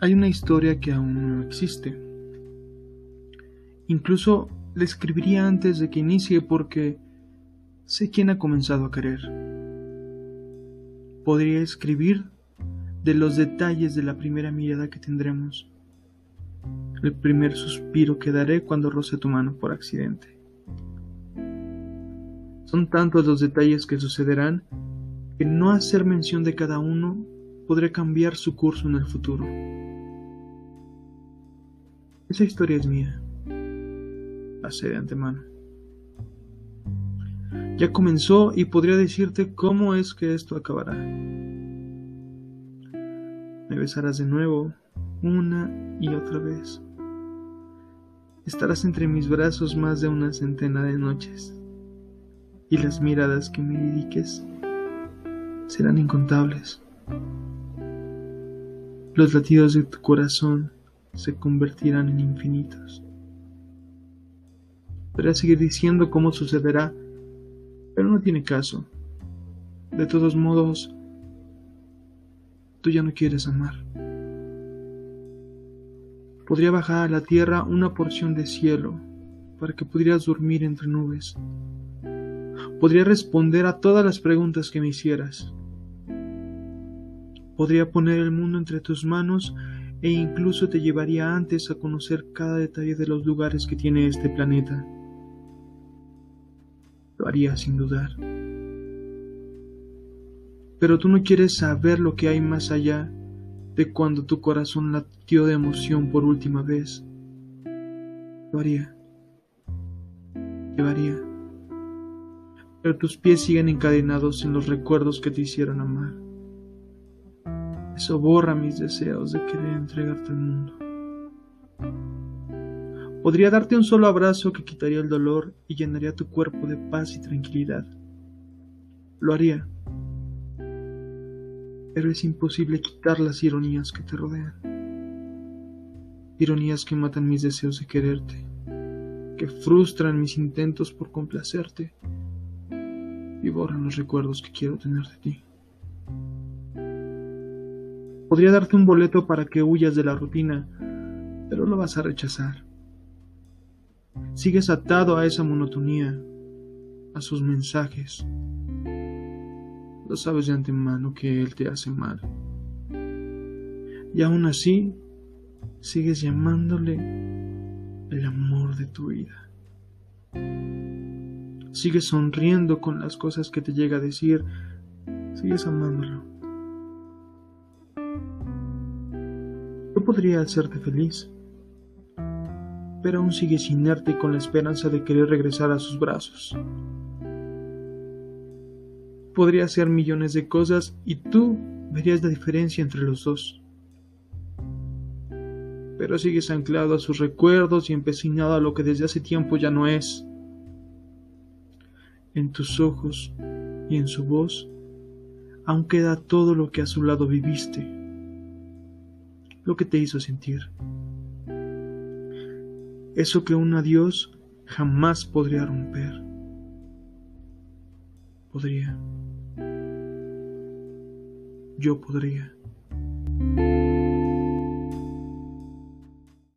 hay una historia que aún no existe. Incluso la escribiría antes de que inicie porque sé quién ha comenzado a querer. Podría escribir de los detalles de la primera mirada que tendremos, el primer suspiro que daré cuando roce tu mano por accidente. Son tantos los detalles que sucederán que no hacer mención de cada uno podrá cambiar su curso en el futuro. Esa historia es mía, la de antemano. Ya comenzó y podría decirte cómo es que esto acabará. Me besarás de nuevo, una y otra vez. Estarás entre mis brazos más de una centena de noches, y las miradas que me dediques serán incontables. Los latidos de tu corazón se convertirán en infinitos. Podría seguir diciendo cómo sucederá, pero no tiene caso. De todos modos, tú ya no quieres amar. Podría bajar a la tierra una porción de cielo para que pudieras dormir entre nubes. Podría responder a todas las preguntas que me hicieras. Podría poner el mundo entre tus manos e incluso te llevaría antes a conocer cada detalle de los lugares que tiene este planeta. Lo haría sin dudar. Pero tú no quieres saber lo que hay más allá de cuando tu corazón latió de emoción por última vez. Lo haría. Llevaría. Pero tus pies siguen encadenados en los recuerdos que te hicieron amar. Eso borra mis deseos de querer entregarte al mundo. Podría darte un solo abrazo que quitaría el dolor y llenaría tu cuerpo de paz y tranquilidad. Lo haría. Pero es imposible quitar las ironías que te rodean. Ironías que matan mis deseos de quererte, que frustran mis intentos por complacerte y borran los recuerdos que quiero tener de ti. Podría darte un boleto para que huyas de la rutina, pero lo vas a rechazar. Sigues atado a esa monotonía, a sus mensajes. Lo sabes de antemano que él te hace mal. Y aún así, sigues llamándole el amor de tu vida. Sigues sonriendo con las cosas que te llega a decir. Sigues amándolo. Podría hacerte feliz, pero aún sigues inerte con la esperanza de querer regresar a sus brazos. Podría hacer millones de cosas y tú verías la diferencia entre los dos. Pero sigues anclado a sus recuerdos y empecinado a lo que desde hace tiempo ya no es. En tus ojos y en su voz aún queda todo lo que a su lado viviste lo que te hizo sentir. Eso que un adiós jamás podría romper. Podría. Yo podría.